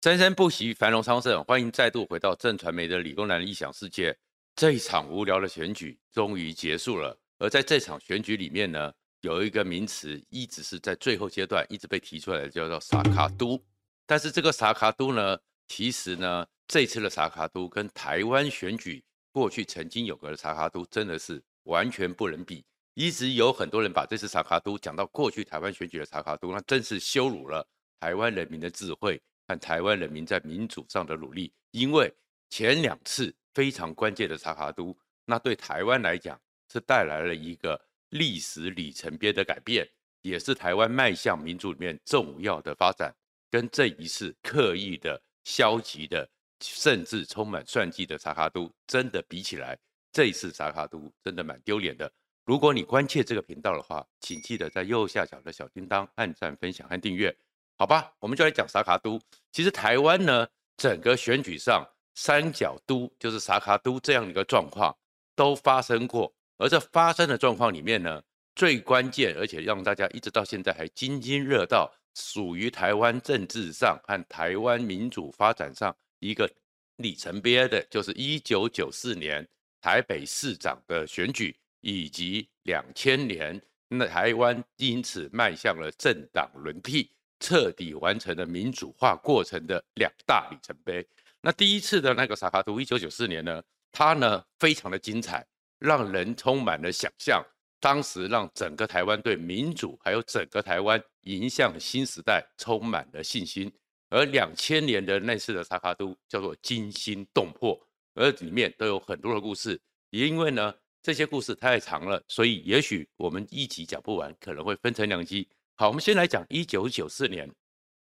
生生不息，繁荣昌盛。欢迎再度回到正传媒的理工男的异想世界。这一场无聊的选举终于结束了。而在这场选举里面呢，有一个名词一直是在最后阶段一直被提出来的，叫做“萨卡都”。但是这个“萨卡都”呢，其实呢，这次的“萨卡都”跟台湾选举过去曾经有过的“萨卡都”真的是完全不能比。一直有很多人把这次“萨卡都”讲到过去台湾选举的“萨卡都”，那真是羞辱了台湾人民的智慧。看台湾人民在民主上的努力，因为前两次非常关键的查卡都，那对台湾来讲是带来了一个历史里程碑的改变，也是台湾迈向民主里面重要的发展。跟这一次刻意的、消极的，甚至充满算计的查卡都，真的比起来，这一次查卡都真的蛮丢脸的。如果你关切这个频道的话，请记得在右下角的小叮当按赞、分享和订阅。好吧，我们就来讲萨卡都。其实台湾呢，整个选举上三角都就是萨卡都这样的一个状况都发生过。而这发生的状况里面呢，最关键而且让大家一直到现在还津津乐道，属于台湾政治上和台湾民主发展上一个里程碑的，就是一九九四年台北市长的选举，以及两千年那台湾因此迈向了政党轮替。彻底完成了民主化过程的两大里程碑。那第一次的那个萨卡都，一九九四年呢，它呢非常的精彩，让人充满了想象。当时让整个台湾对民主还有整个台湾迎向新时代充满了信心。而两千年的那次的萨卡都叫做惊心动魄，而里面都有很多的故事。也因为呢这些故事太长了，所以也许我们一集讲不完，可能会分成两集。好，我们先来讲一九九四年。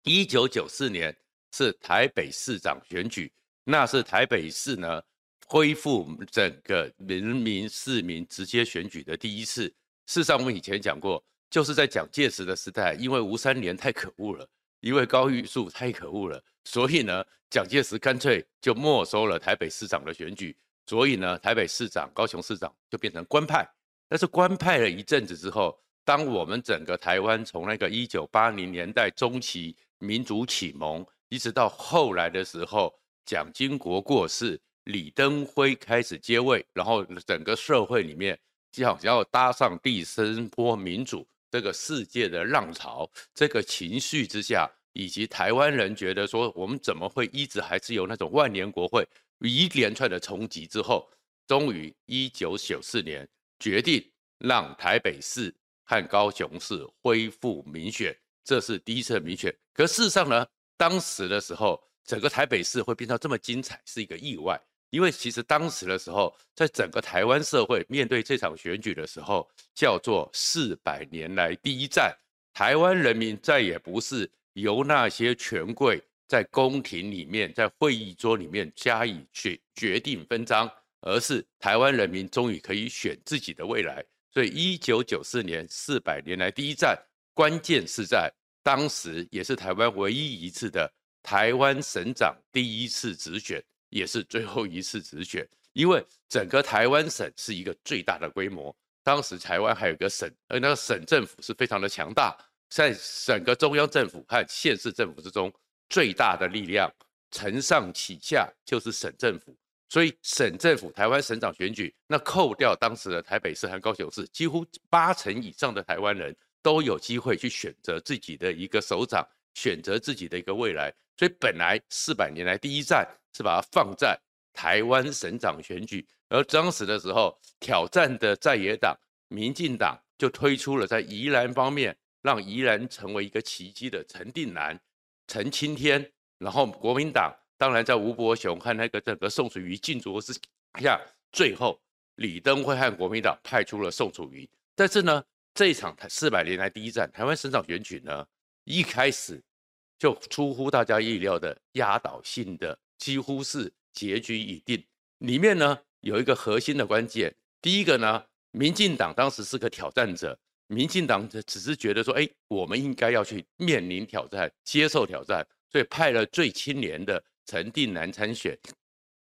一九九四年是台北市长选举，那是台北市呢恢复整个人民市民直接选举的第一次。事实上，我们以前讲过，就是在蒋介石的时代，因为吴三连太可恶了，因为高玉树太可恶了，所以呢，蒋介石干脆就没收了台北市长的选举，所以呢，台北市长、高雄市长就变成官派。但是官派了一阵子之后，当我们整个台湾从那个一九八零年代中期民主启蒙，一直到后来的时候，蒋经国过世，李登辉开始接位，然后整个社会里面就好像要搭上第三波民主这个世界的浪潮，这个情绪之下，以及台湾人觉得说，我们怎么会一直还是有那种万年国会，一连串的冲击之后，终于一九九四年决定让台北市。和高雄市恢复民选，这是第一次民选。可事实上呢，当时的时候，整个台北市会变到这么精彩，是一个意外。因为其实当时的时候，在整个台湾社会面对这场选举的时候，叫做四百年来第一战。台湾人民再也不是由那些权贵在宫廷里面、在会议桌里面加以决决定分赃，而是台湾人民终于可以选自己的未来。所以，一九九四年四百年来第一战，关键是在当时也是台湾唯一一次的台湾省长第一次直选，也是最后一次直选。因为整个台湾省是一个最大的规模，当时台湾还有个省，而那个省政府是非常的强大，在整个中央政府和县市政府之中，最大的力量承上启下就是省政府。所以省政府、台湾省长选举，那扣掉当时的台北市和高雄市，几乎八成以上的台湾人都有机会去选择自己的一个首长，选择自己的一个未来。所以本来四百年来第一站是把它放在台湾省长选举，而当时的时候挑战的在野党民进党就推出了在宜兰方面，让宜兰成为一个奇迹的陈定南、陈清天，然后国民党。当然，在吴伯雄和那个整个宋楚瑜竞逐之下，最后李登辉和国民党派出了宋楚瑜。但是呢，这一场四百年来第一战台湾省长选举呢，一开始就出乎大家意料的压倒性的，几乎是结局已定。里面呢有一个核心的关键，第一个呢，民进党当时是个挑战者，民进党只是觉得说，哎，我们应该要去面临挑战，接受挑战，所以派了最清廉的。陈定南参选，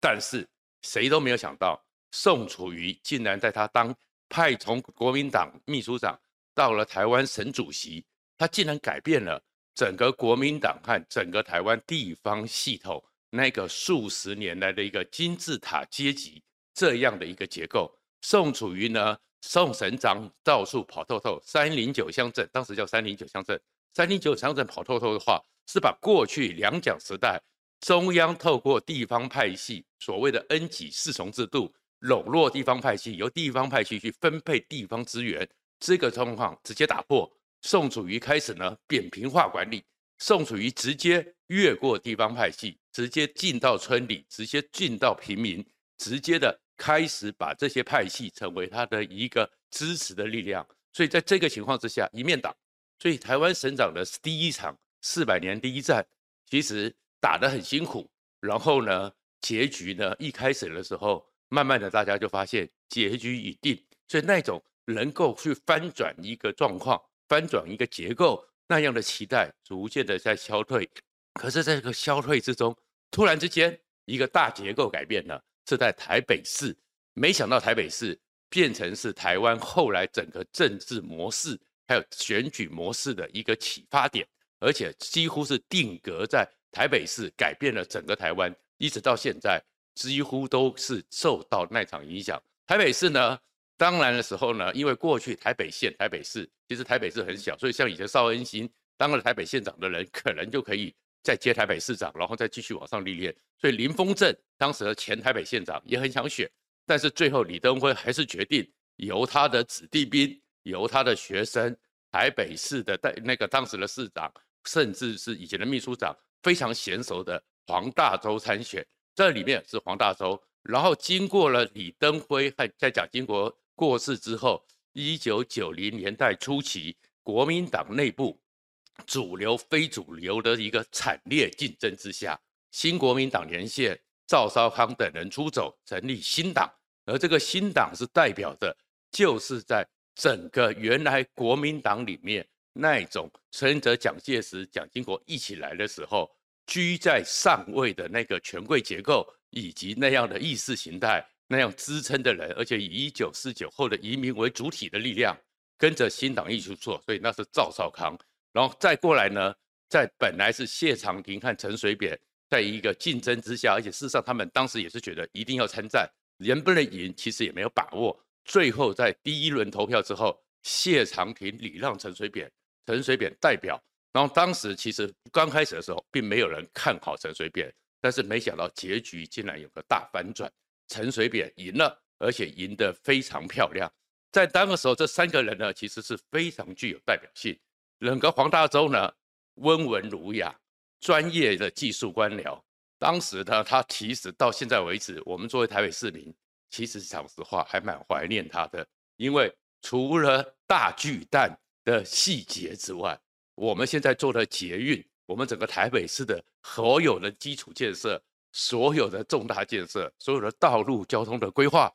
但是谁都没有想到，宋楚瑜竟然在他当派从国民党秘书长到了台湾省主席，他竟然改变了，整个国民党和整个台湾地方系统那个数十年来的一个金字塔阶级这样的一个结构。宋楚瑜呢，宋省长到处跑透透，三零九乡镇当时叫三零九乡镇，三零九乡镇跑透透的话，是把过去两蒋时代中央透过地方派系所谓的恩给四重制度笼络地方派系，由地方派系去分配地方资源，这个状况直接打破。宋楚瑜开始呢扁平化管理，宋楚瑜直接越过地方派系，直接进到村里，直接进到平民，直接的。开始把这些派系成为他的一个支持的力量，所以在这个情况之下，一面倒。所以台湾省长的第一场四百年第一战，其实打得很辛苦。然后呢，结局呢，一开始的时候，慢慢的大家就发现结局已定。所以那种能够去翻转一个状况、翻转一个结构那样的期待，逐渐的在消退。可是，在这个消退之中，突然之间，一个大结构改变了。是在台北市，没想到台北市变成是台湾后来整个政治模式还有选举模式的一个启发点，而且几乎是定格在台北市，改变了整个台湾，一直到现在几乎都是受到那场影响。台北市呢，当然的时候呢，因为过去台北县、台北市其实台北市很小，所以像以前邵恩兴当了台北县长的人，可能就可以。再接台北市长，然后再继续往上历练。所以林峰正当时的前台北县长也很想选，但是最后李登辉还是决定由他的子弟兵、由他的学生，台北市的代那个当时的市长，甚至是以前的秘书长非常娴熟的黄大洲参选。这里面是黄大洲，然后经过了李登辉和在蒋经国过世之后，一九九零年代初期，国民党内部。主流非主流的一个惨烈竞争之下，新国民党连线赵少康等人出走，成立新党，而这个新党是代表的，就是在整个原来国民党里面那种随着蒋介石、蒋经国一起来的时候，居在上位的那个权贵结构，以及那样的意识形态那样支撑的人，而且以一九四九后的移民为主体的力量，跟着新党一起做，所以那是赵少康。然后再过来呢，在本来是谢长廷和陈水扁在一个竞争之下，而且事实上他们当时也是觉得一定要参战，能不能赢其实也没有把握。最后在第一轮投票之后，谢长廷礼让陈水扁，陈水扁代表。然后当时其实刚开始的时候，并没有人看好陈水扁，但是没想到结局竟然有个大反转，陈水扁赢了，而且赢得非常漂亮。在当个时候，这三个人呢，其实是非常具有代表性。整个黄大洲呢，温文儒雅，专业的技术官僚。当时呢，他其实到现在为止，我们作为台北市民，其实讲实话还蛮怀念他的。因为除了大巨蛋的细节之外，我们现在做的捷运，我们整个台北市的所有的基础建设，所有的重大建设，所有的道路交通的规划，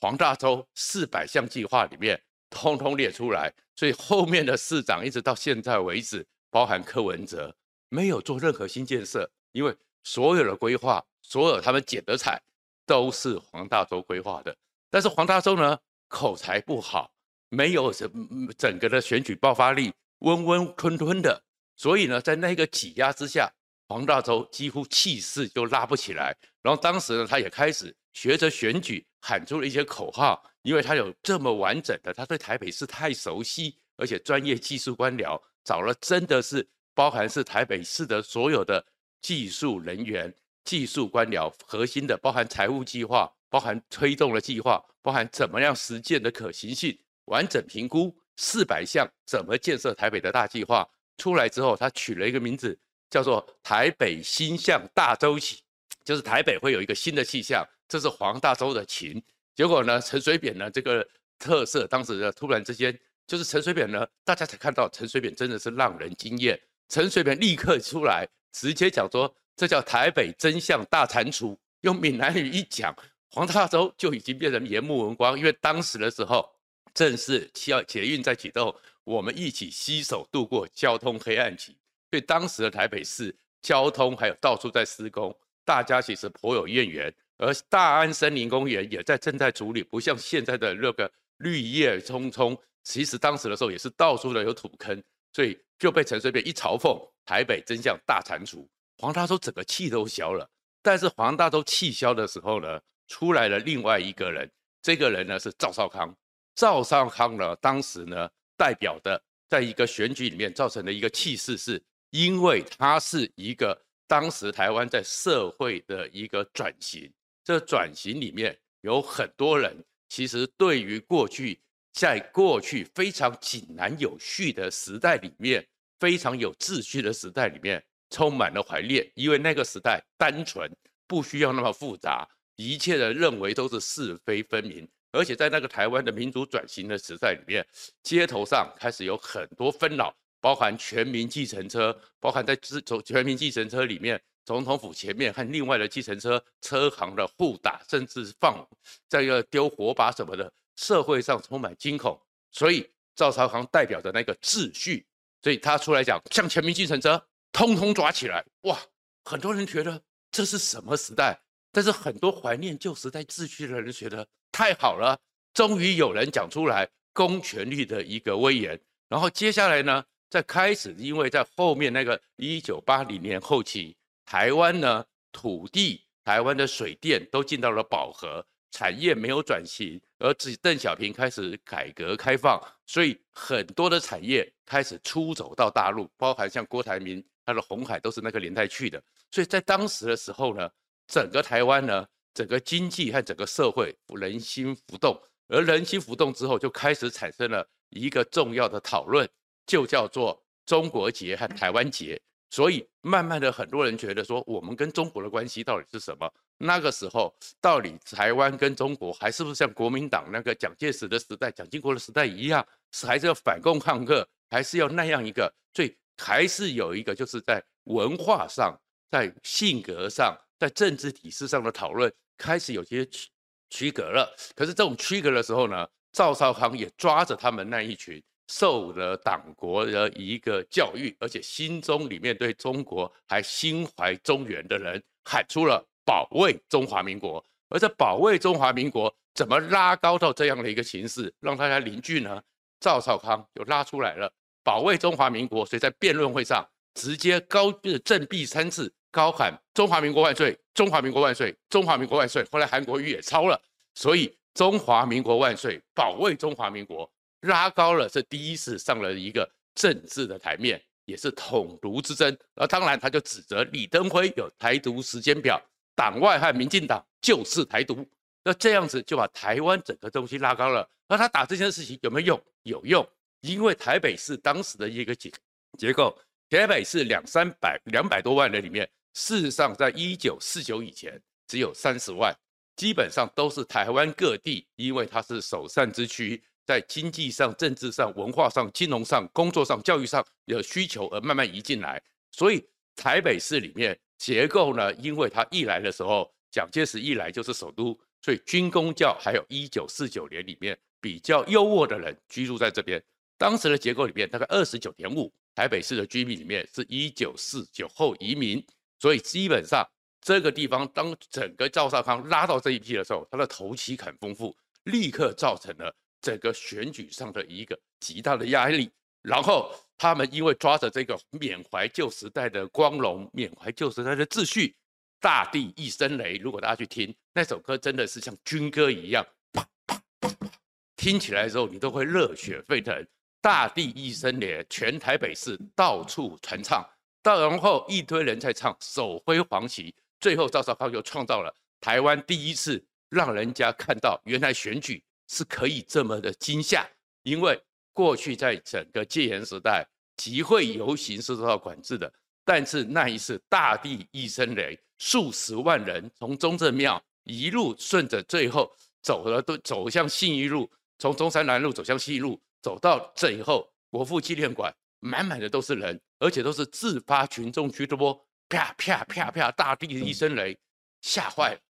黄大洲四百项计划里面。通通列出来，所以后面的市长一直到现在为止，包含柯文哲，没有做任何新建设，因为所有的规划，所有他们捡的彩，都是黄大洲规划的。但是黄大洲呢，口才不好，没有什整个的选举爆发力，温温吞吞的，所以呢，在那个挤压之下，黄大洲几乎气势就拉不起来。然后当时呢，他也开始学着选举，喊出了一些口号。因为他有这么完整的，他对台北市太熟悉，而且专业技术官僚找了真的是包含是台北市的所有的技术人员、技术官僚，核心的包含财务计划、包含推动的计划、包含怎么样实践的可行性，完整评估四百项怎么建设台北的大计划出来之后，他取了一个名字叫做台北新象大周期，就是台北会有一个新的气象，这是黄大洲的情。结果呢，陈水扁呢这个特色，当时呢突然之间，就是陈水扁呢，大家才看到陈水扁真的是让人惊艳。陈水扁立刻出来，直接讲说，这叫台北真相大蟾蜍。用闽南语一讲，黄大洲就已经变成颜目文光。因为当时的时候，正是需要捷运在启动，我们一起携手度过交通黑暗期。所以当时的台北市交通还有到处在施工，大家其实颇有怨言。而大安森林公园也在正在处理，不像现在的那个绿叶葱葱，其实当时的时候也是到处的有土坑，所以就被陈水扁一嘲讽，台北真相大铲除，黄大洲整个气都消了。但是黄大洲气消的时候呢，出来了另外一个人，这个人呢是赵少康。赵少康呢，当时呢代表的在一个选举里面造成的一个气势，是因为他是一个当时台湾在社会的一个转型。这转型里面有很多人，其实对于过去在过去非常井然有序的时代里面，非常有秩序的时代里面。充满了怀念，因为那个时代单纯，不需要那么复杂，一切的认为都是是非分明。而且在那个台湾的民主转型的时代里面，街头上开始有很多纷扰，包含全民计程车，包含在走全民计程车里面，总统府前面和另外的计程车车行的互打，甚至放在一个丢火把什么的，社会上充满惊恐。所以赵少康代表的那个秩序，所以他出来讲，像全民计程车。通通抓起来！哇，很多人觉得这是什么时代？但是很多怀念旧时代秩序的人觉得太好了，终于有人讲出来公权力的一个威严。然后接下来呢，在开始，因为在后面那个一九八零年后期，台湾呢土地、台湾的水电都进到了饱和，产业没有转型，而自邓小平开始改革开放，所以很多的产业开始出走到大陆，包含像郭台铭。他的红海都是那个年代去的，所以在当时的时候呢，整个台湾呢，整个经济和整个社会人心浮动，而人心浮动之后，就开始产生了一个重要的讨论，就叫做中国结和台湾结。所以慢慢的，很多人觉得说，我们跟中国的关系到底是什么？那个时候，到底台湾跟中国还是不是像国民党那个蒋介石的时代、蒋经国的时代一样，是还是要反共抗日，还是要那样一个最？还是有一个，就是在文化上、在性格上、在政治体制上的讨论开始有些区区隔了。可是这种区隔的时候呢，赵少康也抓着他们那一群受了党国的一个教育，而且心中里面对中国还心怀中原的人，喊出了保卫中华民国。而这保卫中华民国怎么拉高到这样的一个形势，让大家凝聚呢？赵少康就拉出来了。保卫中华民国，所以在辩论会上直接高振臂三次，高喊“中华民国万岁，中华民国万岁，中华民国万岁”。后来韩国瑜也抄了，所以“中华民国万岁，保卫中华民国”拉高了，是第一次上了一个政治的台面，也是统独之争。而当然，他就指责李登辉有台独时间表，党外和民进党就是台独。那这样子就把台湾整个东西拉高了。而他打这件事情有没有用？有用。因为台北市当时的一个结结构，台北市两三百两百多万人里面，事实上在一九四九以前只有三十万，基本上都是台湾各地，因为它是首善之区，在经济上、政治上、文化上、金融上、工作上、教育上有需求而慢慢移进来，所以台北市里面结构呢，因为它一来的时候，蒋介石一来就是首都，所以军公教还有一九四九年里面比较优渥的人居住在这边。当时的结构里面，大概二十九点五，台北市的居民里面是一九四九后移民，所以基本上这个地方，当整个赵少康拉到这一批的时候，他的头期很丰富，立刻造成了整个选举上的一个极大的压力。然后他们因为抓着这个缅怀旧时代的光荣，缅怀旧时代的秩序，大地一声雷。如果大家去听那首歌，真的是像军歌一样，啪啪啪啪，听起来的时候你都会热血沸腾。大地一声雷，全台北市到处传唱，到然后一堆人在唱，手挥黄旗，最后赵少康就创造了台湾第一次让人家看到，原来选举是可以这么的惊吓。因为过去在整个戒严时代，集会游行是受到管制的，但是那一次大地一声雷，数十万人从中正庙一路顺着最后走了，都走向信义路，从中山南路走向信义路。走到这以后，国父纪念馆满满的都是人，而且都是自发群众居多，啪啪啪啪，大地一声雷，吓坏了。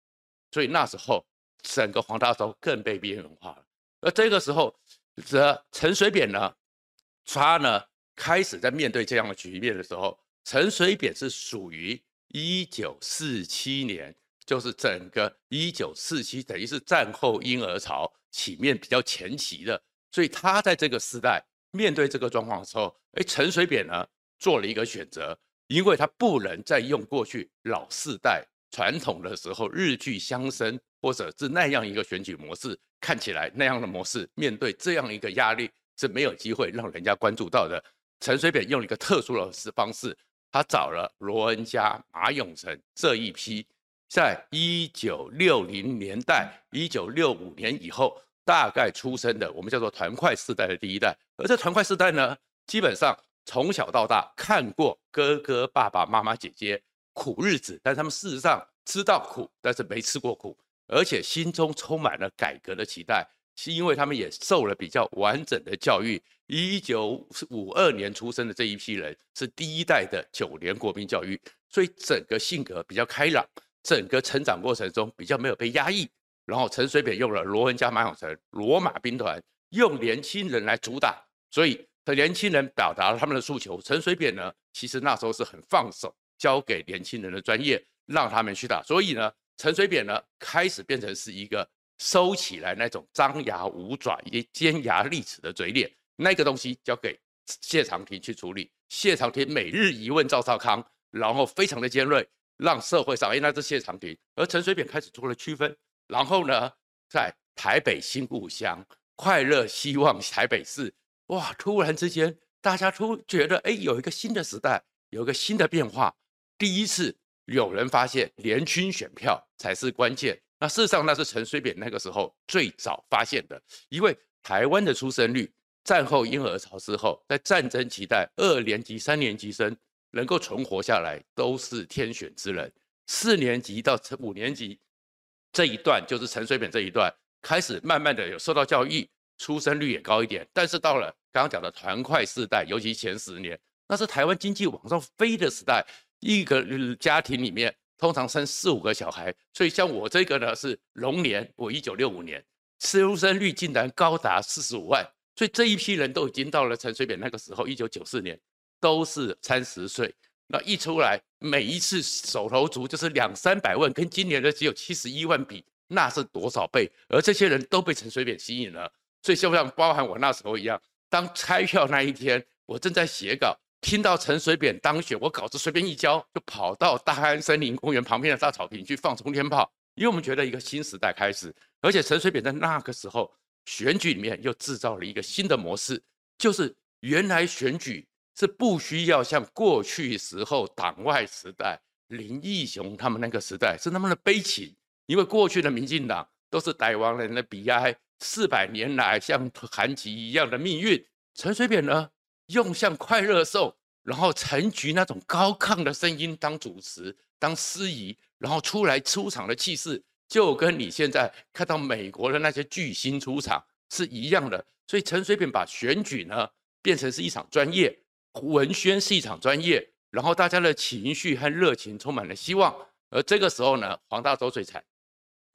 所以那时候整个黄大洲更被边缘化了。而这个时候，这陈水扁呢，他呢开始在面对这样的局面的时候，陈水扁是属于一九四七年，就是整个一九四七等于是战后婴儿潮起面比较前期的。所以他在这个时代面对这个状况的时候，哎，陈水扁呢做了一个选择，因为他不能再用过去老世代传统的时候日剧相生，或者是那样一个选举模式，看起来那样的模式，面对这样一个压力是没有机会让人家关注到的。陈水扁用了一个特殊的方式，他找了罗恩嘉、马永成这一批，在一九六零年代、一九六五年以后大概出生的，我们叫做团块世代的第一代。而这团块世代呢，基本上从小到大看过哥哥、爸爸妈妈、姐姐苦日子，但他们事实上知道苦，但是没吃过苦，而且心中充满了改革的期待。是因为他们也受了比较完整的教育。一九五二年出生的这一批人是第一代的九年国民教育，所以整个性格比较开朗，整个成长过程中比较没有被压抑。然后陈水扁用了罗文嘉、马永成、罗马兵团，用年轻人来主打，所以和年轻人表达了他们的诉求。陈水扁呢，其实那时候是很放手，交给年轻人的专业，让他们去打。所以呢，陈水扁呢，开始变成是一个。收起来那种张牙舞爪、尖牙利齿的嘴脸，那个东西交给谢长廷去处理。谢长廷每日一问赵少康，然后非常的尖锐，让社会上哎，那是谢长廷。而陈水扁开始做了区分，然后呢，在台北新故乡、快乐希望台北市，哇，突然之间大家突觉得哎，有一个新的时代，有一个新的变化。第一次有人发现联军选票才是关键。那事实上，那是陈水扁那个时候最早发现的，因为台湾的出生率，战后婴儿潮之后，在战争期代，二年级、三年级生能够存活下来都是天选之人，四年级到五年级这一段，就是陈水扁这一段开始慢慢的有受到教育，出生率也高一点。但是到了刚刚讲的团块世代，尤其前十年，那是台湾经济往上飞的时代，一个家庭里面。通常生四五个小孩，所以像我这个呢是龙年，我一九六五年，出生率竟然高达四十五万，所以这一批人都已经到了陈水扁那个时候，一九九四年都是三十岁，那一出来每一次手头足就是两三百万，跟今年的只有七十一万比，那是多少倍？而这些人都被陈水扁吸引了，所以就像包含我那时候一样，当开票那一天，我正在写稿。听到陈水扁当选，我稿子随便一交，就跑到大安森林公园旁边的大草坪去放冲天炮，因为我们觉得一个新时代开始，而且陈水扁在那个时候选举里面又制造了一个新的模式，就是原来选举是不需要像过去时候党外时代林义雄他们那个时代是那么的悲情，因为过去的民进党都是台湾人的悲哀，四百年来像韩籍一样的命运，陈水扁呢？用像快乐颂，然后陈菊那种高亢的声音当主持、当司仪，然后出来出场的气势，就跟你现在看到美国的那些巨星出场是一样的。所以陈水扁把选举呢变成是一场专业，文宣是一场专业，然后大家的情绪和热情充满了希望。而这个时候呢，黄大洲最惨。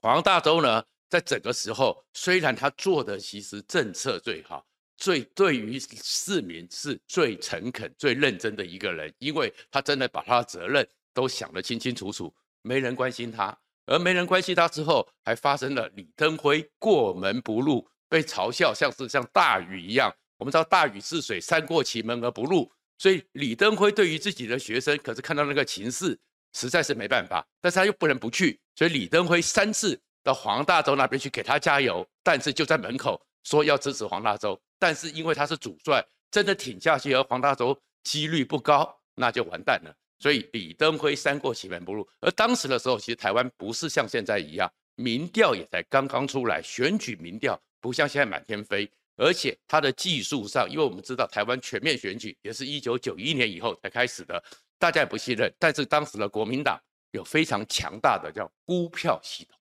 黄大洲呢，在整个时候虽然他做的其实政策最好。最对于市民是最诚恳、最认真的一个人，因为他真的把他的责任都想得清清楚楚，没人关心他，而没人关心他之后，还发生了李登辉过门不入，被嘲笑像是像大禹一样。我们知道大禹治水，三过其门而不入，所以李登辉对于自己的学生，可是看到那个情势，实在是没办法，但是他又不能不去，所以李登辉三次到黄大洲那边去给他加油，但是就在门口说要支持黄大洲。但是因为他是主帅，真的挺下去，而黄大洲几率不高，那就完蛋了。所以李登辉三过其门不入。而当时的时候，其实台湾不是像现在一样，民调也才刚刚出来，选举民调不像现在满天飞，而且它的技术上，因为我们知道台湾全面选举也是一九九一年以后才开始的，大家也不信任。但是当时的国民党有非常强大的叫估票系统，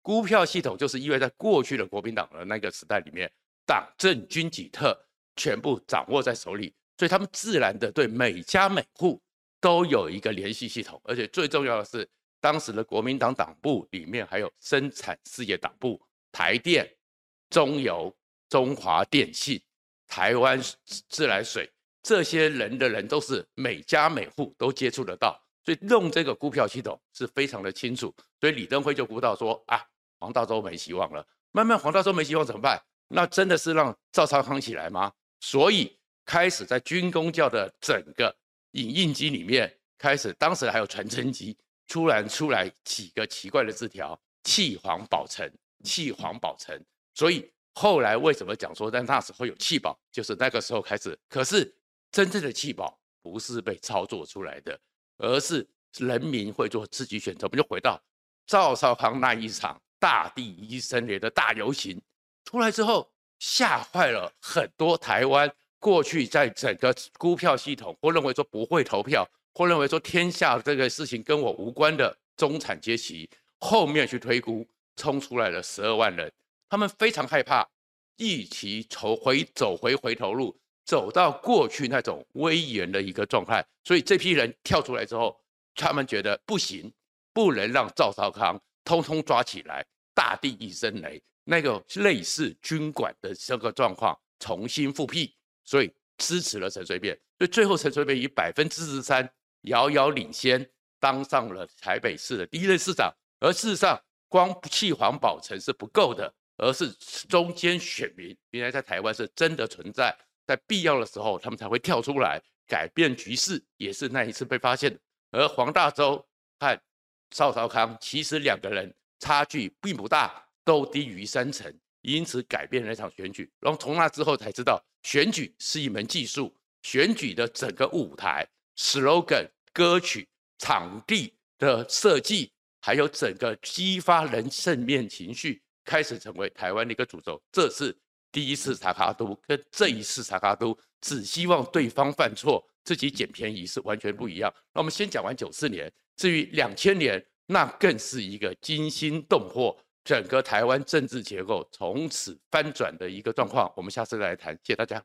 估票系统就是因为在过去的国民党的那个时代里面。党政军警特全部掌握在手里，所以他们自然的对每家每户都有一个联系系统，而且最重要的是，当时的国民党党部里面还有生产事业党部，台电、中油、中华电信、台湾自来水这些人的人都是每家每户都接触得到，所以弄这个股票系统是非常的清楚。所以李登辉就估到说啊，黄大洲没希望了，慢慢黄大洲没希望怎么办？那真的是让赵少康起来吗？所以开始在军公教的整个影印机里面开始，当时还有传真机，突然出来几个奇怪的字条：弃黄保陈，弃黄保陈。所以后来为什么讲说在那时候有弃保，就是那个时候开始。可是真正的弃保不是被操作出来的，而是人民会做自己选择。我们就回到赵少康那一场大地医生连的大游行出来之后，吓坏了很多台湾过去在整个估票系统或认为说不会投票。或认为说天下这个事情跟我无关的中产阶级，后面去推估，冲出来了十二万人，他们非常害怕，一起走回走回回头路，走到过去那种威严的一个状态。所以这批人跳出来之后，他们觉得不行，不能让赵少康通通抓起来，大地一声雷，那个类似军管的这个状况重新复辟，所以支持了陈水扁。所以最后陈水扁以百分之十三。遥遥领先，当上了台北市的第一任市长。而事实上，光弃黄保陈是不够的，而是中间选民原来在台湾是真的存在，在必要的时候，他们才会跳出来改变局势，也是那一次被发现。而黄大洲和赵少康其实两个人差距并不大，都低于三成，因此改变了那场选举。然后从那之后才知道，选举是一门技术，选举的整个舞台。slogan、歌曲、场地的设计，还有整个激发人正面情绪，开始成为台湾的一个主轴。这是第一次查卡都，跟这一次查卡都只希望对方犯错，自己捡便宜是完全不一样。那我们先讲完九四年，至于两千年，那更是一个惊心动魄，整个台湾政治结构从此翻转的一个状况。我们下次再来谈，谢谢大家。